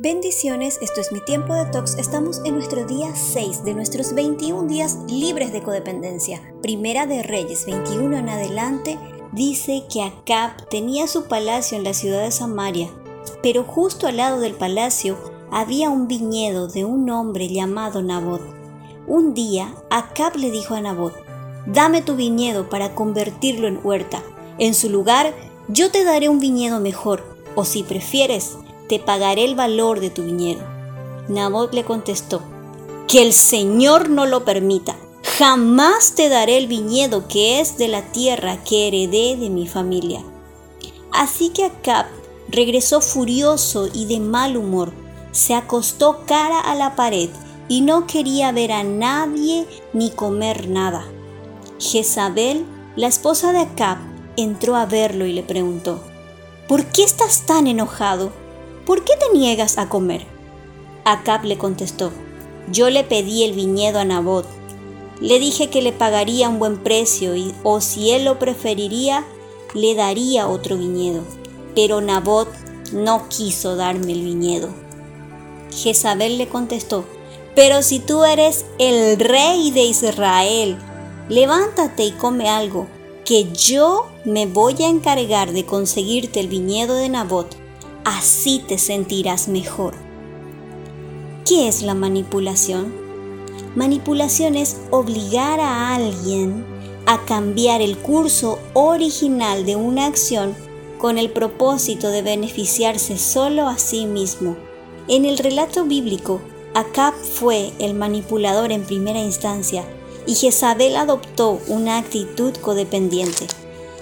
Bendiciones, esto es mi tiempo de tox. Estamos en nuestro día 6 de nuestros 21 días libres de codependencia. Primera de Reyes 21 en adelante dice que Acab tenía su palacio en la ciudad de Samaria, pero justo al lado del palacio había un viñedo de un hombre llamado Nabot. Un día Acab le dijo a Nabot, dame tu viñedo para convertirlo en huerta. En su lugar yo te daré un viñedo mejor, o si prefieres, te pagaré el valor de tu viñedo. Nabot le contestó, que el Señor no lo permita. Jamás te daré el viñedo que es de la tierra que heredé de mi familia. Así que Acab regresó furioso y de mal humor. Se acostó cara a la pared y no quería ver a nadie ni comer nada. Jezabel, la esposa de Acab, entró a verlo y le preguntó, ¿Por qué estás tan enojado? ¿Por qué te niegas a comer? Acab le contestó, yo le pedí el viñedo a Nabot. Le dije que le pagaría un buen precio y, o si él lo preferiría, le daría otro viñedo. Pero Nabot no quiso darme el viñedo. Jezabel le contestó, pero si tú eres el rey de Israel, levántate y come algo, que yo me voy a encargar de conseguirte el viñedo de Nabot así te sentirás mejor. ¿Qué es la manipulación? Manipulación es obligar a alguien a cambiar el curso original de una acción con el propósito de beneficiarse solo a sí mismo. En el relato bíblico, Acab fue el manipulador en primera instancia y Jezabel adoptó una actitud codependiente.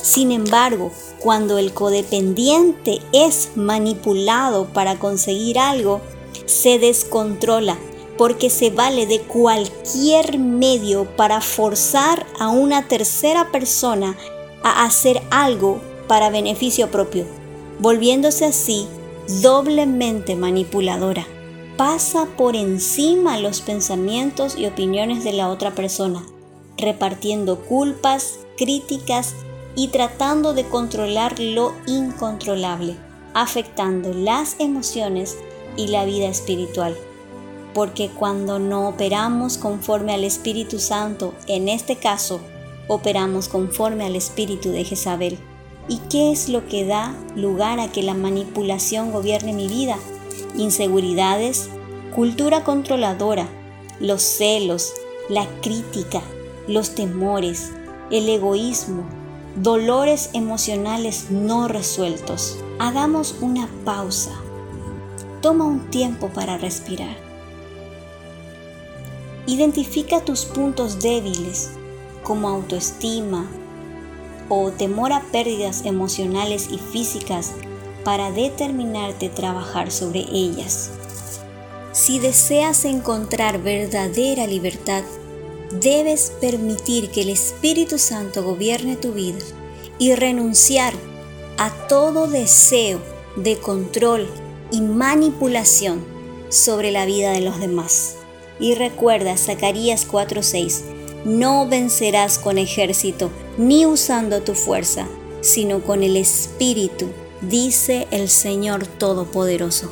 Sin embargo, cuando el codependiente es manipulado para conseguir algo, se descontrola porque se vale de cualquier medio para forzar a una tercera persona a hacer algo para beneficio propio, volviéndose así doblemente manipuladora. Pasa por encima los pensamientos y opiniones de la otra persona, repartiendo culpas, críticas y tratando de controlar lo incontrolable, afectando las emociones y la vida espiritual. Porque cuando no operamos conforme al Espíritu Santo, en este caso, operamos conforme al Espíritu de Jezabel. ¿Y qué es lo que da lugar a que la manipulación gobierne mi vida? Inseguridades, cultura controladora, los celos, la crítica, los temores, el egoísmo, dolores emocionales no resueltos. Hagamos una pausa. Toma un tiempo para respirar. Identifica tus puntos débiles como autoestima o temor a pérdidas emocionales y físicas para determinarte trabajar sobre ellas. Si deseas encontrar verdadera libertad, debes permitir que el Espíritu Santo gobierne tu vida y renunciar a todo deseo de control y manipulación sobre la vida de los demás. Y recuerda Zacarías 4:6, no vencerás con ejército ni usando tu fuerza, sino con el Espíritu, dice el Señor Todopoderoso.